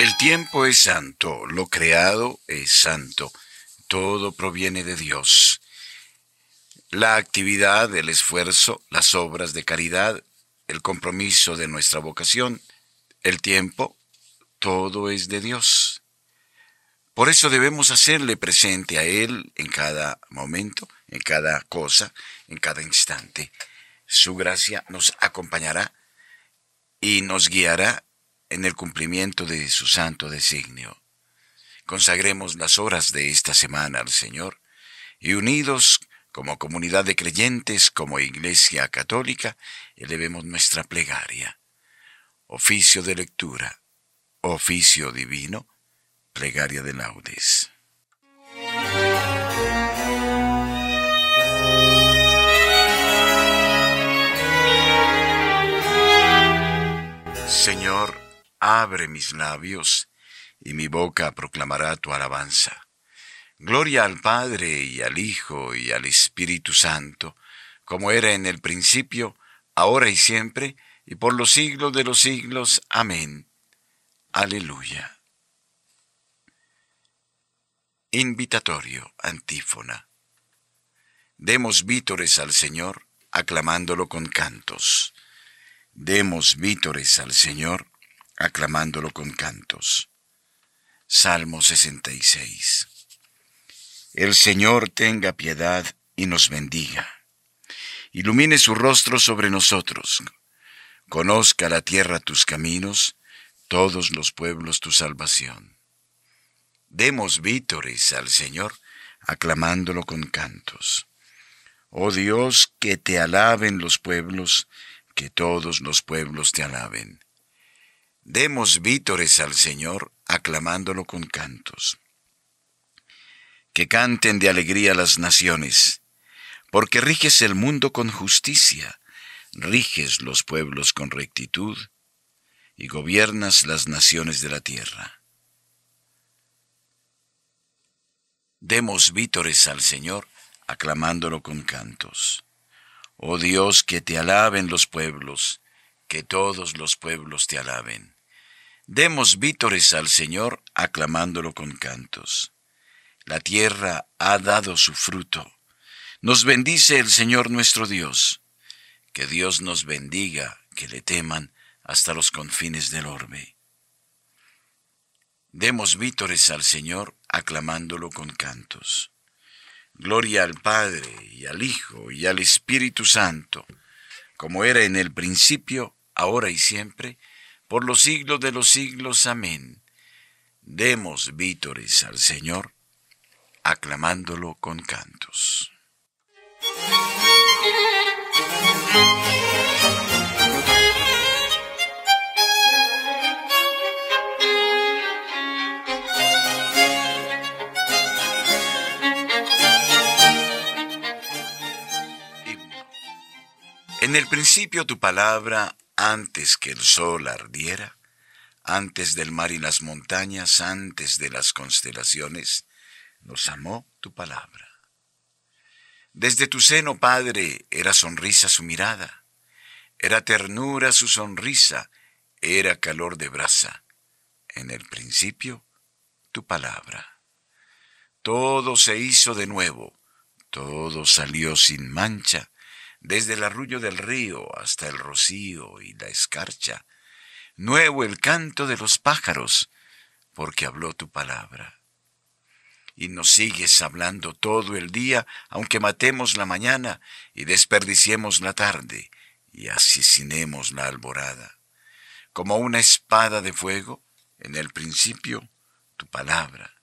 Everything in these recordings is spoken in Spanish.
El tiempo es santo, lo creado es santo, todo proviene de Dios. La actividad, el esfuerzo, las obras de caridad, el compromiso de nuestra vocación, el tiempo, todo es de Dios. Por eso debemos hacerle presente a Él en cada momento, en cada cosa, en cada instante. Su gracia nos acompañará y nos guiará en el cumplimiento de su santo designio. Consagremos las horas de esta semana al Señor y unidos como comunidad de creyentes, como Iglesia Católica, elevemos nuestra plegaria. Oficio de lectura, oficio divino, plegaria de laudes. Señor, abre mis labios, y mi boca proclamará tu alabanza. Gloria al Padre y al Hijo y al Espíritu Santo, como era en el principio, ahora y siempre, y por los siglos de los siglos. Amén. Aleluya. Invitatorio, antífona. Demos vítores al Señor, aclamándolo con cantos. Demos vítores al Señor, aclamándolo con cantos. Salmo 66. El Señor tenga piedad y nos bendiga. Ilumine su rostro sobre nosotros. Conozca la tierra tus caminos, todos los pueblos tu salvación. Demos vítores al Señor, aclamándolo con cantos. Oh Dios, que te alaben los pueblos, que todos los pueblos te alaben. Demos vítores al Señor, aclamándolo con cantos. Que canten de alegría las naciones, porque riges el mundo con justicia, riges los pueblos con rectitud, y gobiernas las naciones de la tierra. Demos vítores al Señor, aclamándolo con cantos. Oh Dios, que te alaben los pueblos, que todos los pueblos te alaben. Demos vítores al Señor, aclamándolo con cantos. La tierra ha dado su fruto. Nos bendice el Señor nuestro Dios. Que Dios nos bendiga, que le teman hasta los confines del orbe. Demos vítores al Señor, aclamándolo con cantos. Gloria al Padre, y al Hijo, y al Espíritu Santo, como era en el principio, ahora y siempre, por los siglos de los siglos. Amén. Demos vítores al Señor, aclamándolo con cantos. En el principio tu palabra antes que el sol ardiera, antes del mar y las montañas, antes de las constelaciones, nos amó tu palabra. Desde tu seno, Padre, era sonrisa su mirada, era ternura su sonrisa, era calor de brasa. En el principio, tu palabra. Todo se hizo de nuevo, todo salió sin mancha, desde el arrullo del río hasta el rocío y la escarcha. Nuevo el canto de los pájaros, porque habló tu palabra. Y nos sigues hablando todo el día, aunque matemos la mañana y desperdiciemos la tarde y asesinemos la alborada. Como una espada de fuego, en el principio, tu palabra.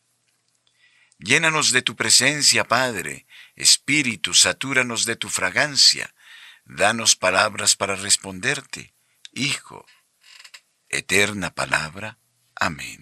Llénanos de tu presencia, Padre, Espíritu, satúranos de tu fragancia, danos palabras para responderte, Hijo, eterna palabra. Amén.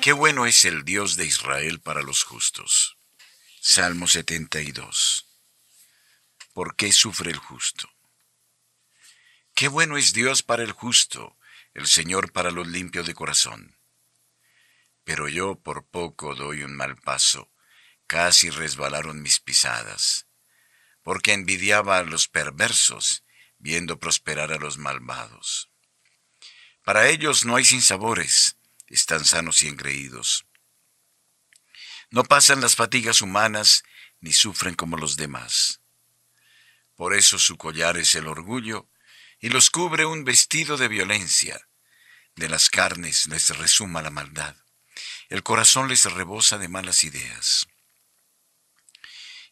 Qué bueno es el Dios de Israel para los justos. Salmo 72. por qué sufre el justo. Qué bueno es Dios para el justo, el Señor para los limpios de corazón. Pero yo por poco doy un mal paso, casi resbalaron mis pisadas, porque envidiaba a los perversos, viendo prosperar a los malvados. Para ellos no hay sinsabores, están sanos y engreídos. No pasan las fatigas humanas ni sufren como los demás. Por eso su collar es el orgullo y los cubre un vestido de violencia. De las carnes les resuma la maldad. El corazón les rebosa de malas ideas.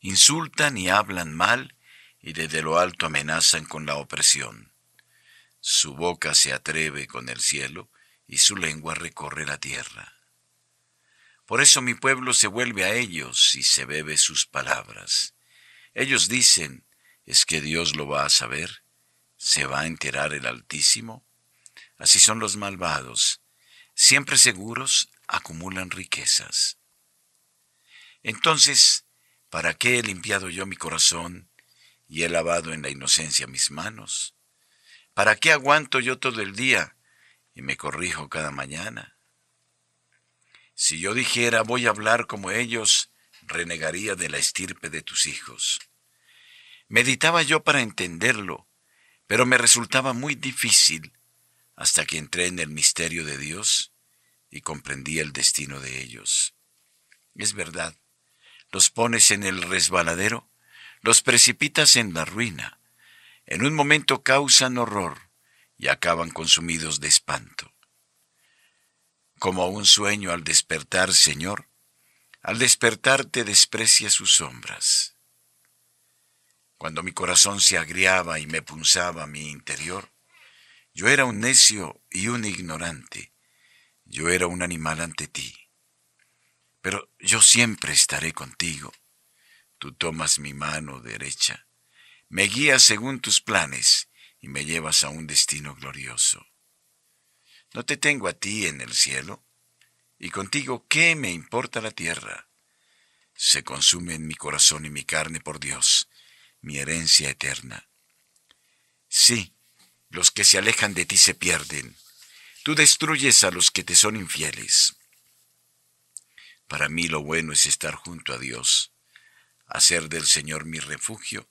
Insultan y hablan mal y desde lo alto amenazan con la opresión. Su boca se atreve con el cielo y su lengua recorre la tierra. Por eso mi pueblo se vuelve a ellos y se bebe sus palabras. Ellos dicen, ¿es que Dios lo va a saber? ¿Se va a enterar el Altísimo? Así son los malvados. Siempre seguros acumulan riquezas. Entonces, ¿para qué he limpiado yo mi corazón y he lavado en la inocencia mis manos? ¿Para qué aguanto yo todo el día y me corrijo cada mañana? Si yo dijera voy a hablar como ellos, renegaría de la estirpe de tus hijos. Meditaba yo para entenderlo, pero me resultaba muy difícil hasta que entré en el misterio de Dios y comprendí el destino de ellos. Es verdad, los pones en el resbaladero, los precipitas en la ruina, en un momento causan horror y acaban consumidos de espanto como un sueño al despertar, Señor, al despertar te desprecia sus sombras. Cuando mi corazón se agriaba y me punzaba mi interior, yo era un necio y un ignorante, yo era un animal ante ti. Pero yo siempre estaré contigo. Tú tomas mi mano derecha, me guías según tus planes y me llevas a un destino glorioso. ¿No te tengo a ti en el cielo? Y contigo, ¿qué me importa la tierra? Se consume en mi corazón y mi carne por Dios, mi herencia eterna. Sí, los que se alejan de ti se pierden. Tú destruyes a los que te son infieles. Para mí lo bueno es estar junto a Dios, hacer del Señor mi refugio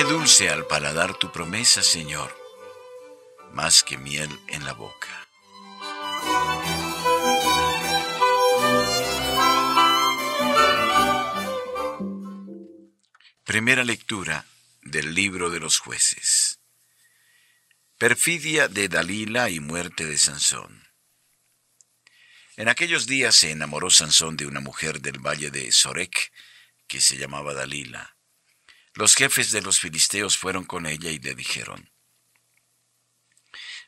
Qué dulce al paladar tu promesa, Señor más que miel en la boca. Primera lectura del libro de los jueces. Perfidia de Dalila y muerte de Sansón. En aquellos días se enamoró Sansón de una mujer del valle de Sorek, que se llamaba Dalila. Los jefes de los filisteos fueron con ella y le dijeron,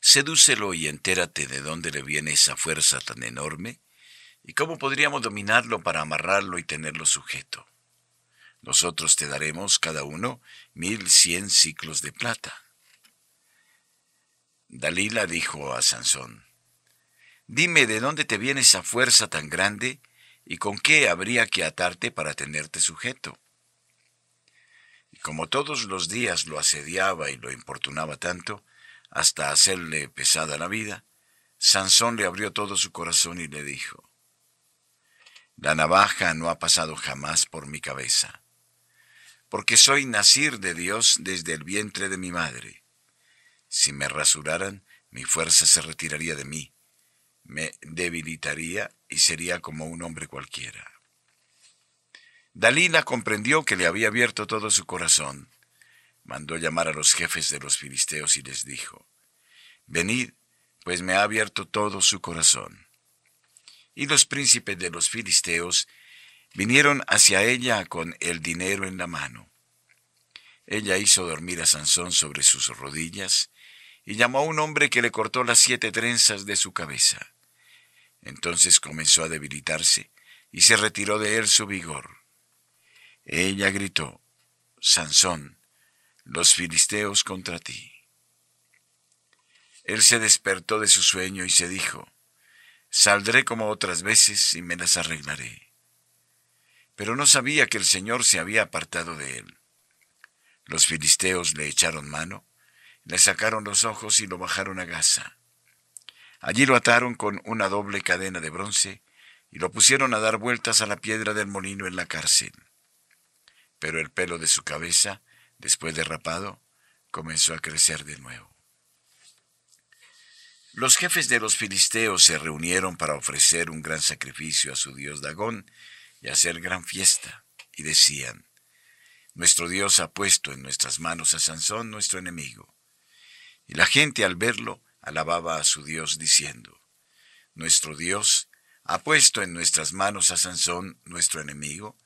Sedúcelo y entérate de dónde le viene esa fuerza tan enorme y cómo podríamos dominarlo para amarrarlo y tenerlo sujeto. Nosotros te daremos cada uno mil cien ciclos de plata. Dalila dijo a Sansón, Dime de dónde te viene esa fuerza tan grande y con qué habría que atarte para tenerte sujeto. Como todos los días lo asediaba y lo importunaba tanto, hasta hacerle pesada la vida, Sansón le abrió todo su corazón y le dijo, La navaja no ha pasado jamás por mi cabeza, porque soy nacir de Dios desde el vientre de mi madre. Si me rasuraran, mi fuerza se retiraría de mí, me debilitaría y sería como un hombre cualquiera. Dalila comprendió que le había abierto todo su corazón mandó llamar a los jefes de los filisteos y les dijo, Venid, pues me ha abierto todo su corazón. Y los príncipes de los filisteos vinieron hacia ella con el dinero en la mano. ella hizo dormir a Sansón sobre sus rodillas y llamó a un hombre que le cortó las siete trenzas de su cabeza. Entonces comenzó a debilitarse y se retiró de él su vigor. Ella gritó, Sansón, los filisteos contra ti. Él se despertó de su sueño y se dijo, Saldré como otras veces y me las arreglaré. Pero no sabía que el Señor se había apartado de él. Los filisteos le echaron mano, le sacaron los ojos y lo bajaron a Gaza. Allí lo ataron con una doble cadena de bronce y lo pusieron a dar vueltas a la piedra del molino en la cárcel. Pero el pelo de su cabeza, después de rapado, comenzó a crecer de nuevo. Los jefes de los filisteos se reunieron para ofrecer un gran sacrificio a su dios Dagón y hacer gran fiesta, y decían, Nuestro Dios ha puesto en nuestras manos a Sansón, nuestro enemigo. Y la gente al verlo alababa a su Dios diciendo, Nuestro Dios ha puesto en nuestras manos a Sansón, nuestro enemigo,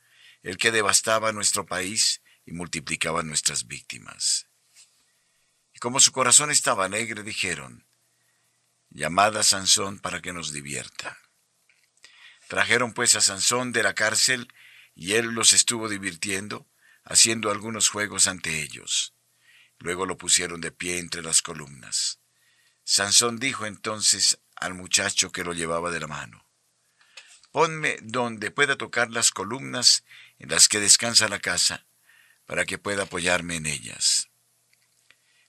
el que devastaba nuestro país y multiplicaba nuestras víctimas. Y como su corazón estaba alegre, dijeron, Llamad a Sansón para que nos divierta. Trajeron pues a Sansón de la cárcel, y él los estuvo divirtiendo, haciendo algunos juegos ante ellos. Luego lo pusieron de pie entre las columnas. Sansón dijo entonces al muchacho que lo llevaba de la mano, Ponme donde pueda tocar las columnas en las que descansa la casa, para que pueda apoyarme en ellas.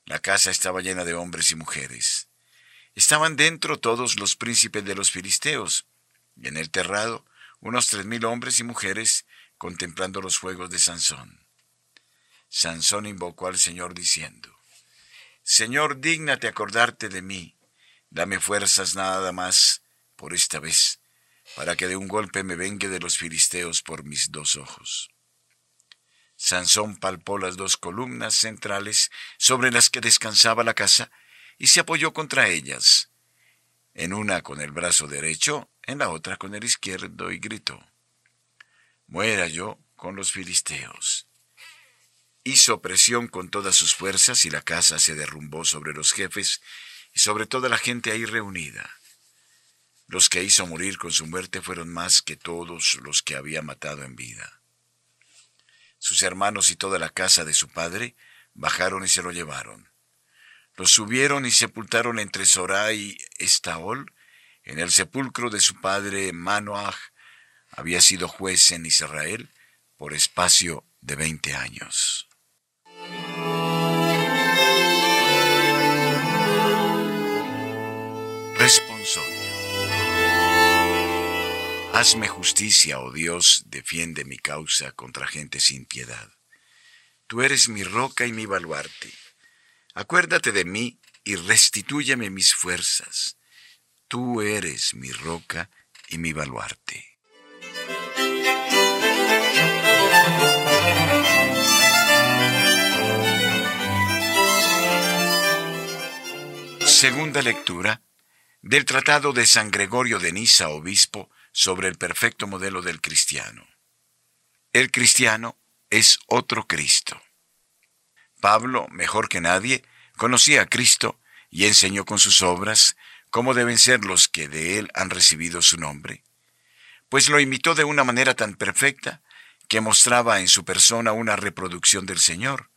La casa estaba llena de hombres y mujeres. Estaban dentro todos los príncipes de los filisteos, y en el terrado unos tres mil hombres y mujeres contemplando los fuegos de Sansón. Sansón invocó al Señor diciendo, Señor, dígnate acordarte de mí, dame fuerzas nada más por esta vez, para que de un golpe me vengue de los filisteos por mis dos ojos. Sansón palpó las dos columnas centrales sobre las que descansaba la casa y se apoyó contra ellas, en una con el brazo derecho, en la otra con el izquierdo, y gritó, Muera yo con los filisteos. Hizo presión con todas sus fuerzas y la casa se derrumbó sobre los jefes y sobre toda la gente ahí reunida. Los que hizo morir con su muerte fueron más que todos los que había matado en vida. Sus hermanos y toda la casa de su padre bajaron y se lo llevaron. Lo subieron y sepultaron entre Sorá y Estaol, en el sepulcro de su padre Manoah, había sido juez en Israel por espacio de veinte años. Responsorio. Hazme justicia, oh Dios, defiende mi causa contra gente sin piedad. Tú eres mi roca y mi baluarte Acuérdate de mí y restitúyeme mis fuerzas. Tú eres mi roca y mi baluarte. Segunda lectura del Tratado de San Gregorio de Nisa, obispo, sobre el perfecto modelo del cristiano. El cristiano es otro Cristo. Pablo, mejor que nadie, conocía a Cristo y enseñó con sus obras cómo deben ser los que de él han recibido su nombre, pues lo imitó de una manera tan perfecta que mostraba en su persona una reproducción del Señor,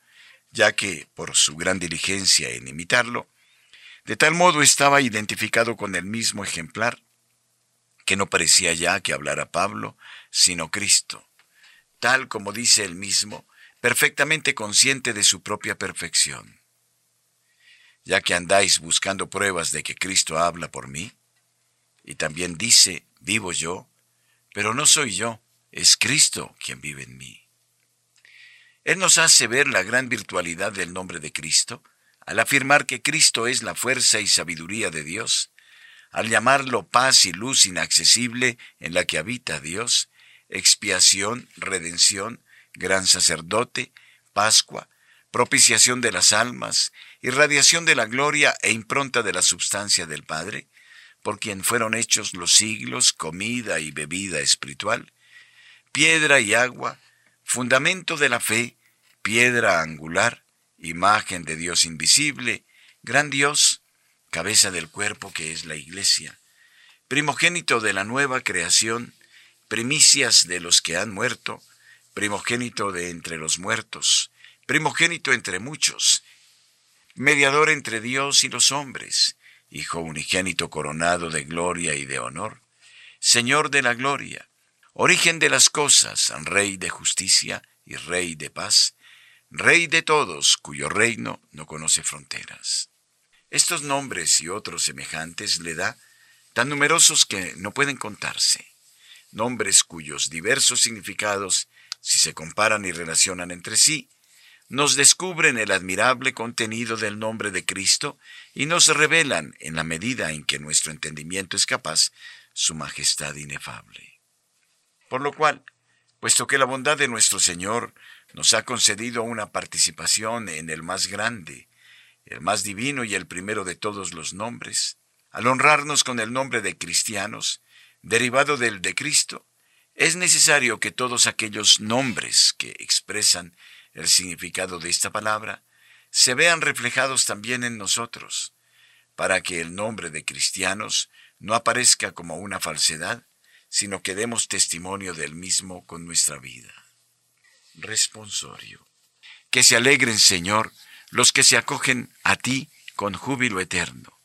ya que, por su gran diligencia en imitarlo, de tal modo estaba identificado con el mismo ejemplar, que no parecía ya que hablara Pablo, sino Cristo, tal como dice él mismo, perfectamente consciente de su propia perfección. Ya que andáis buscando pruebas de que Cristo habla por mí, y también dice, vivo yo, pero no soy yo, es Cristo quien vive en mí. Él nos hace ver la gran virtualidad del nombre de Cristo, al afirmar que Cristo es la fuerza y sabiduría de Dios, al llamarlo paz y luz inaccesible en la que habita Dios, expiación, redención, gran sacerdote, Pascua, propiciación de las almas, irradiación de la gloria e impronta de la substancia del Padre, por quien fueron hechos los siglos, comida y bebida espiritual, piedra y agua, fundamento de la fe, piedra angular, imagen de Dios invisible, gran Dios, cabeza del cuerpo que es la iglesia, primogénito de la nueva creación, primicias de los que han muerto, primogénito de entre los muertos, primogénito entre muchos, mediador entre Dios y los hombres, Hijo unigénito coronado de gloria y de honor, Señor de la gloria, origen de las cosas, Rey de justicia y Rey de paz, Rey de todos, cuyo reino no conoce fronteras. Estos nombres y otros semejantes le da, tan numerosos que no pueden contarse, nombres cuyos diversos significados, si se comparan y relacionan entre sí, nos descubren el admirable contenido del nombre de Cristo y nos revelan, en la medida en que nuestro entendimiento es capaz, su majestad inefable. Por lo cual, puesto que la bondad de nuestro Señor nos ha concedido una participación en el más grande, el más divino y el primero de todos los nombres, al honrarnos con el nombre de cristianos, derivado del de Cristo, es necesario que todos aquellos nombres que expresan el significado de esta palabra, se vean reflejados también en nosotros, para que el nombre de cristianos no aparezca como una falsedad, sino que demos testimonio del mismo con nuestra vida. Responsorio. Que se alegren, Señor, los que se acogen a ti con júbilo eterno.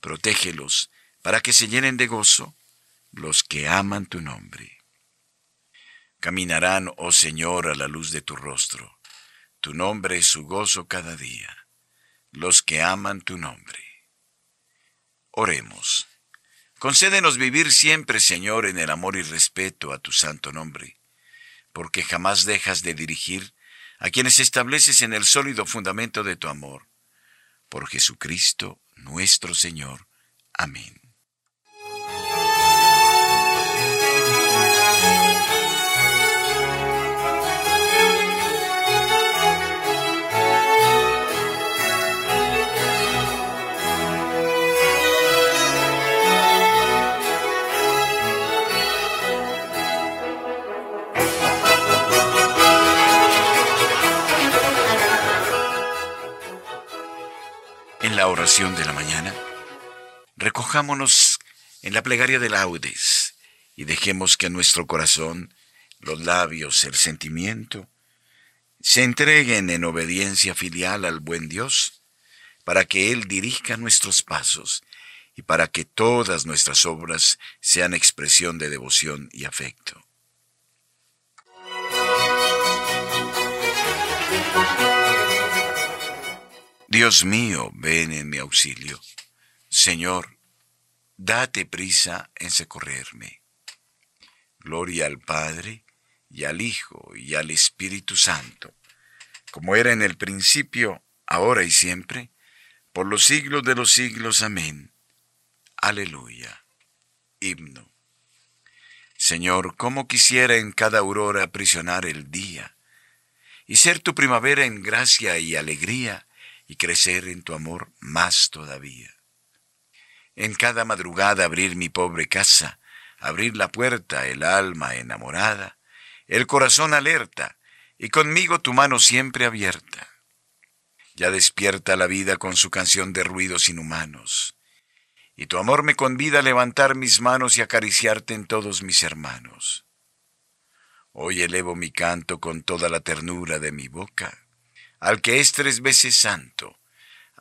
Protégelos para que se llenen de gozo los que aman tu nombre. Caminarán, oh Señor, a la luz de tu rostro. Tu nombre es su gozo cada día. Los que aman tu nombre. Oremos. Concédenos vivir siempre, Señor, en el amor y respeto a tu santo nombre, porque jamás dejas de dirigir a quienes estableces en el sólido fundamento de tu amor. Por Jesucristo nuestro Señor. Amén. La oración de la mañana, recojámonos en la plegaria de laudes y dejemos que nuestro corazón, los labios, el sentimiento, se entreguen en obediencia filial al buen Dios, para que Él dirija nuestros pasos y para que todas nuestras obras sean expresión de devoción y afecto. Dios mío, ven en mi auxilio. Señor, date prisa en socorrerme. Gloria al Padre, y al Hijo, y al Espíritu Santo, como era en el principio, ahora y siempre, por los siglos de los siglos. Amén. Aleluya. Himno. Señor, cómo quisiera en cada aurora aprisionar el día, y ser tu primavera en gracia y alegría, y crecer en tu amor más todavía. En cada madrugada abrir mi pobre casa, abrir la puerta, el alma enamorada, el corazón alerta, y conmigo tu mano siempre abierta. Ya despierta la vida con su canción de ruidos inhumanos, y tu amor me convida a levantar mis manos y acariciarte en todos mis hermanos. Hoy elevo mi canto con toda la ternura de mi boca, al que es tres veces santo,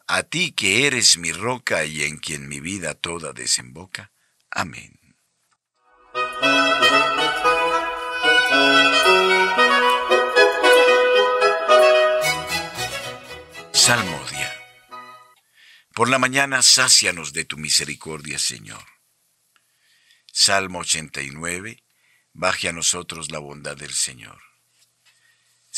a ti que eres mi roca y en quien mi vida toda desemboca. Amén. Salmodia. Por la mañana sácianos de tu misericordia, Señor. Salmo 89. Baje a nosotros la bondad del Señor.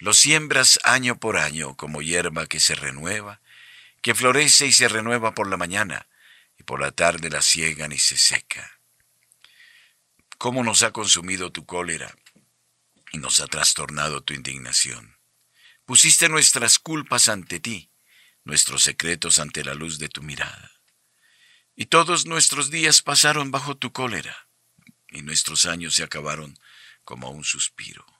Lo siembras año por año como hierba que se renueva, que florece y se renueva por la mañana, y por la tarde la ciegan y se seca. ¿Cómo nos ha consumido tu cólera y nos ha trastornado tu indignación? Pusiste nuestras culpas ante ti, nuestros secretos ante la luz de tu mirada. Y todos nuestros días pasaron bajo tu cólera, y nuestros años se acabaron como un suspiro.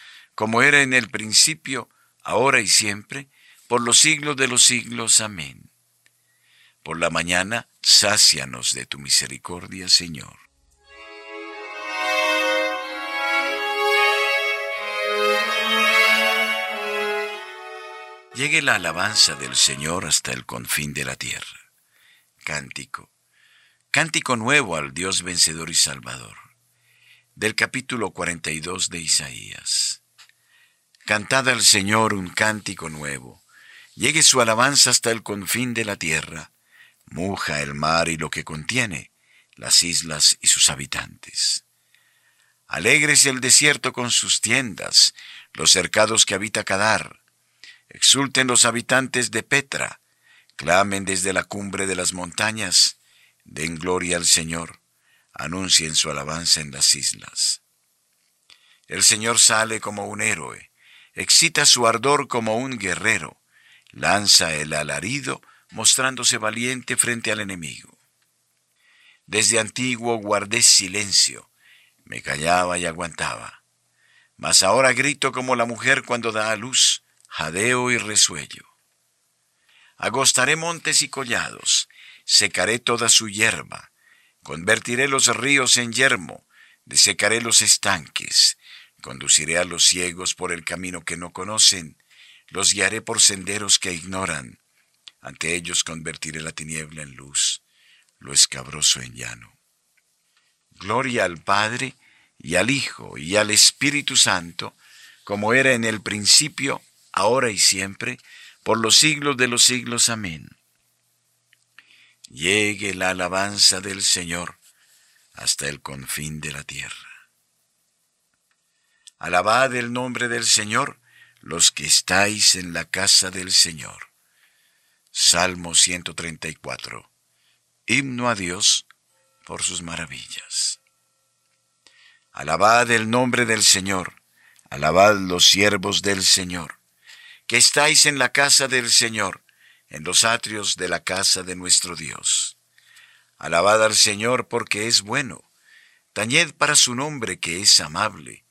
como era en el principio, ahora y siempre, por los siglos de los siglos. Amén. Por la mañana, sácianos de tu misericordia, Señor. Llegue la alabanza del Señor hasta el confín de la tierra. Cántico. Cántico nuevo al Dios vencedor y salvador. Del capítulo 42 de Isaías. Cantad al Señor un cántico nuevo. Llegue su alabanza hasta el confín de la tierra. Muja el mar y lo que contiene, las islas y sus habitantes. Alegres el desierto con sus tiendas, los cercados que habita Cadar Exulten los habitantes de Petra, clamen desde la cumbre de las montañas, den gloria al Señor, anuncien su alabanza en las islas. El Señor sale como un héroe, excita su ardor como un guerrero, lanza el alarido, mostrándose valiente frente al enemigo. Desde antiguo guardé silencio, me callaba y aguantaba. Mas ahora grito como la mujer cuando da a luz, jadeo y resuello. Agostaré montes y collados, secaré toda su hierba, convertiré los ríos en yermo, desecaré los estanques, conduciré a los ciegos por el camino que no conocen, los guiaré por senderos que ignoran, ante ellos convertiré la tiniebla en luz, lo escabroso en llano. Gloria al Padre, y al Hijo, y al Espíritu Santo, como era en el principio, ahora y siempre, por los siglos de los siglos. Amén. Llegue la alabanza del Señor hasta el confín de la tierra. Alabad el nombre del Señor, los que estáis en la casa del Señor. Salmo 134. Himno a Dios por sus maravillas. Alabad el nombre del Señor, alabad los siervos del Señor que estáis en la casa del Señor, en los atrios de la casa de nuestro Dios. Alabad al Señor porque es bueno, tañed para su nombre que es amable,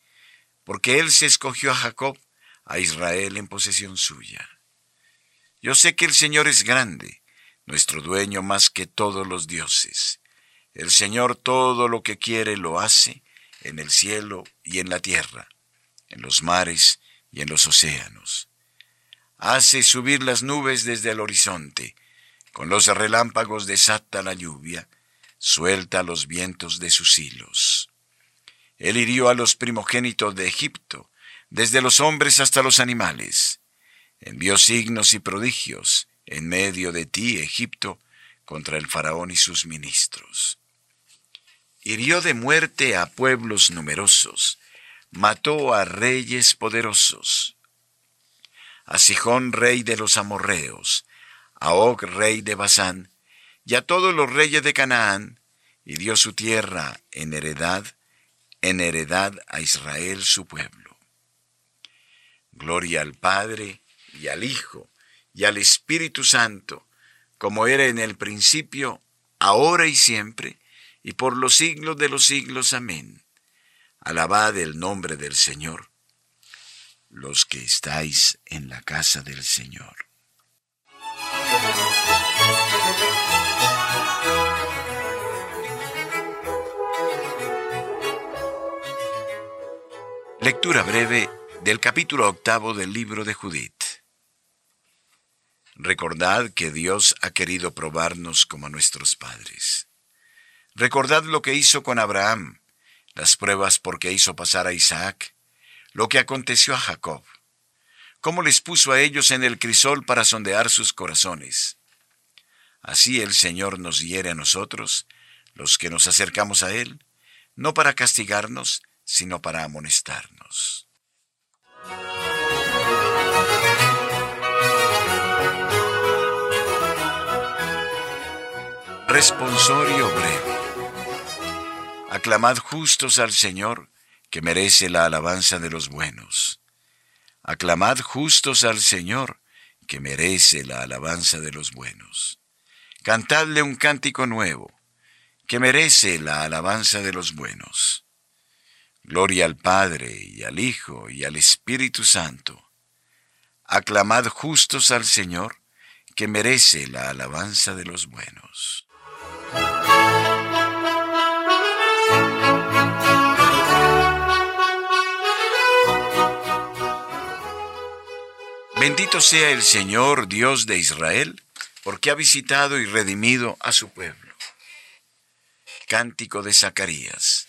porque Él se escogió a Jacob, a Israel en posesión suya. Yo sé que el Señor es grande, nuestro dueño más que todos los dioses. El Señor todo lo que quiere lo hace, en el cielo y en la tierra, en los mares y en los océanos hace subir las nubes desde el horizonte, con los relámpagos desata la lluvia, suelta los vientos de sus hilos. Él hirió a los primogénitos de Egipto, desde los hombres hasta los animales. Envió signos y prodigios en medio de ti, Egipto, contra el faraón y sus ministros. Hirió de muerte a pueblos numerosos, mató a reyes poderosos a Sijón rey de los amorreos, a Og rey de Basán, y a todos los reyes de Canaán, y dio su tierra en heredad, en heredad a Israel su pueblo. Gloria al Padre y al Hijo y al Espíritu Santo, como era en el principio, ahora y siempre, y por los siglos de los siglos. Amén. Alabad el nombre del Señor, los que estáis en la casa del Señor. Lectura breve del capítulo octavo del libro de Judith. Recordad que Dios ha querido probarnos como a nuestros padres. Recordad lo que hizo con Abraham, las pruebas por que hizo pasar a Isaac, lo que aconteció a Jacob, cómo les puso a ellos en el crisol para sondear sus corazones. Así el Señor nos hiere a nosotros, los que nos acercamos a Él, no para castigarnos, sino para amonestarnos. Responsorio breve. Aclamad justos al Señor, que merece la alabanza de los buenos. Aclamad justos al Señor, que merece la alabanza de los buenos. Cantadle un cántico nuevo, que merece la alabanza de los buenos. Gloria al Padre y al Hijo y al Espíritu Santo. Aclamad justos al Señor, que merece la alabanza de los buenos. Bendito sea el Señor Dios de Israel, porque ha visitado y redimido a su pueblo. Cántico de Zacarías,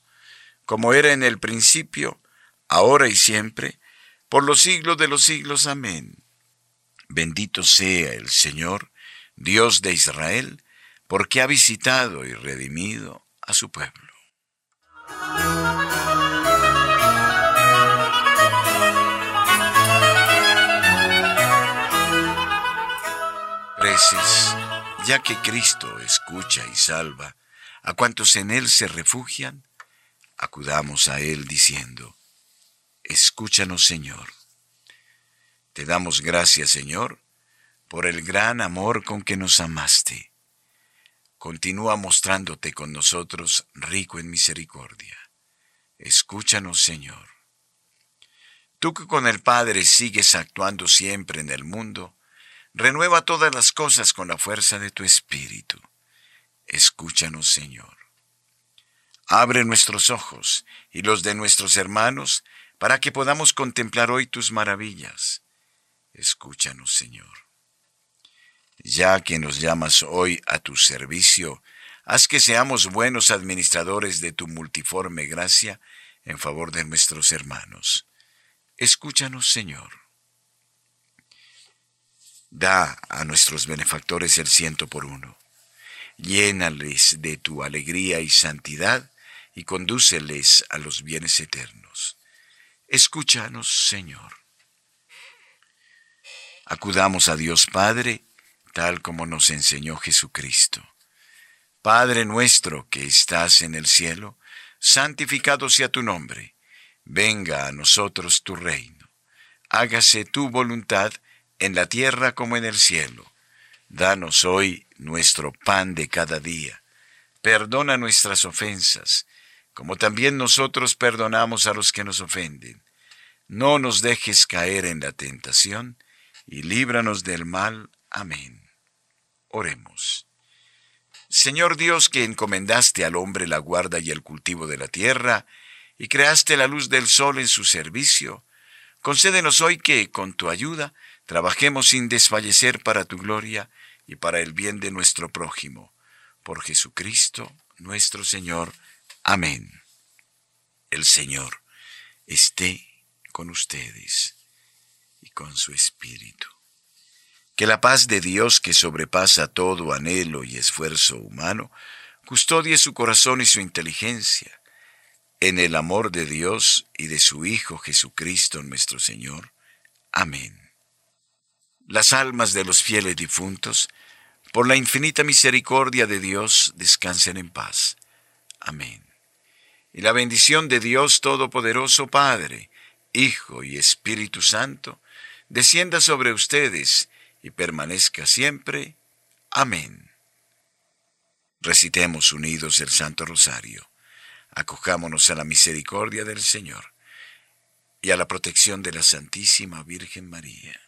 como era en el principio, ahora y siempre, por los siglos de los siglos. Amén. Bendito sea el Señor, Dios de Israel, porque ha visitado y redimido a su pueblo. Preces, ya que Cristo escucha y salva a cuantos en Él se refugian, acudamos a Él diciendo, Escúchanos Señor. Te damos gracias Señor por el gran amor con que nos amaste. Continúa mostrándote con nosotros rico en misericordia. Escúchanos, Señor. Tú que con el Padre sigues actuando siempre en el mundo, renueva todas las cosas con la fuerza de tu Espíritu. Escúchanos, Señor. Abre nuestros ojos y los de nuestros hermanos para que podamos contemplar hoy tus maravillas. Escúchanos, Señor ya que nos llamas hoy a tu servicio, haz que seamos buenos administradores de tu multiforme gracia en favor de nuestros hermanos. Escúchanos, Señor. Da a nuestros benefactores el ciento por uno. Llénales de tu alegría y santidad y condúceles a los bienes eternos. Escúchanos, Señor. Acudamos a Dios Padre, tal como nos enseñó Jesucristo. Padre nuestro que estás en el cielo, santificado sea tu nombre, venga a nosotros tu reino, hágase tu voluntad en la tierra como en el cielo. Danos hoy nuestro pan de cada día. Perdona nuestras ofensas, como también nosotros perdonamos a los que nos ofenden. No nos dejes caer en la tentación, y líbranos del mal. Amén. Oremos. Señor Dios que encomendaste al hombre la guarda y el cultivo de la tierra, y creaste la luz del sol en su servicio, concédenos hoy que, con tu ayuda, trabajemos sin desfallecer para tu gloria y para el bien de nuestro prójimo. Por Jesucristo nuestro Señor. Amén. El Señor esté con ustedes y con su Espíritu. Que la paz de Dios que sobrepasa todo anhelo y esfuerzo humano, custodie su corazón y su inteligencia en el amor de Dios y de su Hijo Jesucristo nuestro Señor. Amén. Las almas de los fieles difuntos, por la infinita misericordia de Dios, descansen en paz. Amén. Y la bendición de Dios Todopoderoso, Padre, Hijo y Espíritu Santo, descienda sobre ustedes y permanezca siempre. Amén. Recitemos unidos el Santo Rosario. Acojámonos a la misericordia del Señor y a la protección de la Santísima Virgen María.